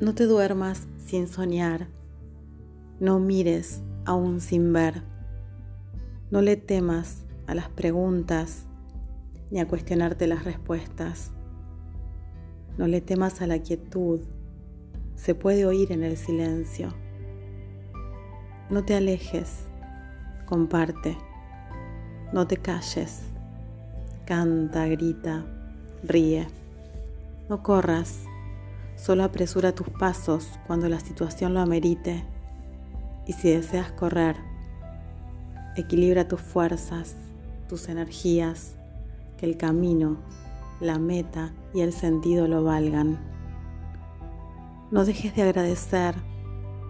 No te duermas sin soñar, no mires aún sin ver, no le temas a las preguntas ni a cuestionarte las respuestas, no le temas a la quietud, se puede oír en el silencio. No te alejes, comparte, no te calles, canta, grita, ríe, no corras Solo apresura tus pasos cuando la situación lo amerite. Y si deseas correr, equilibra tus fuerzas, tus energías, que el camino, la meta y el sentido lo valgan. No dejes de agradecer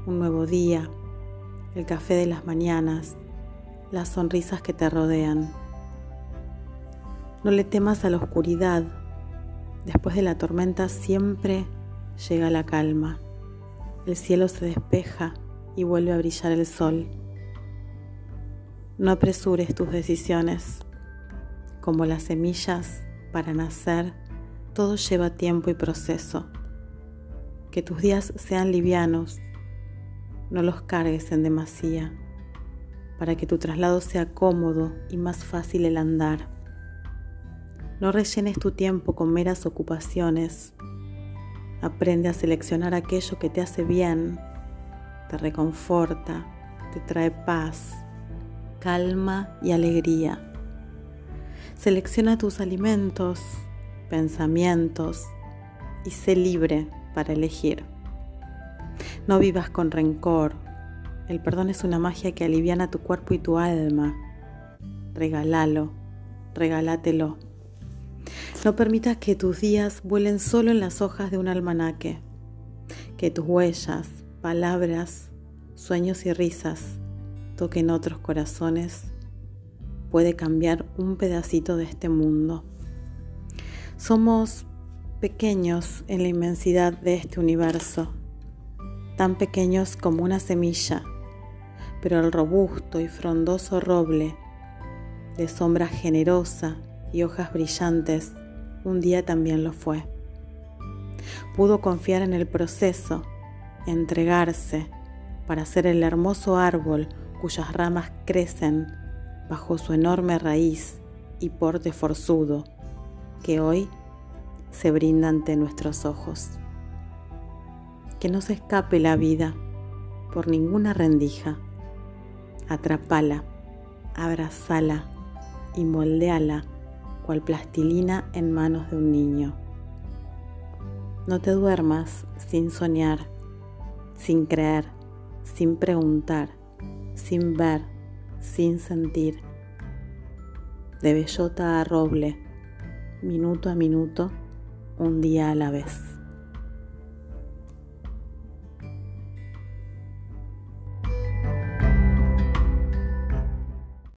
un nuevo día, el café de las mañanas, las sonrisas que te rodean. No le temas a la oscuridad. Después de la tormenta siempre llega la calma. El cielo se despeja y vuelve a brillar el sol. No apresures tus decisiones. Como las semillas para nacer, todo lleva tiempo y proceso. Que tus días sean livianos, no los cargues en demasía, para que tu traslado sea cómodo y más fácil el andar. No rellenes tu tiempo con meras ocupaciones Aprende a seleccionar aquello que te hace bien, te reconforta, te trae paz, calma y alegría. Selecciona tus alimentos, pensamientos y sé libre para elegir. No vivas con rencor. El perdón es una magia que aliviana tu cuerpo y tu alma. Regálalo, regálatelo. No permitas que tus días vuelen solo en las hojas de un almanaque, que tus huellas, palabras, sueños y risas toquen otros corazones. Puede cambiar un pedacito de este mundo. Somos pequeños en la inmensidad de este universo, tan pequeños como una semilla, pero el robusto y frondoso roble, de sombra generosa y hojas brillantes, un día también lo fue. Pudo confiar en el proceso, entregarse para ser el hermoso árbol cuyas ramas crecen bajo su enorme raíz y porte forzudo que hoy se brinda ante nuestros ojos. Que no se escape la vida por ninguna rendija. Atrapala, abrazala y moldeala cual plastilina en manos de un niño. No te duermas sin soñar, sin creer, sin preguntar, sin ver, sin sentir. De bellota a roble, minuto a minuto, un día a la vez.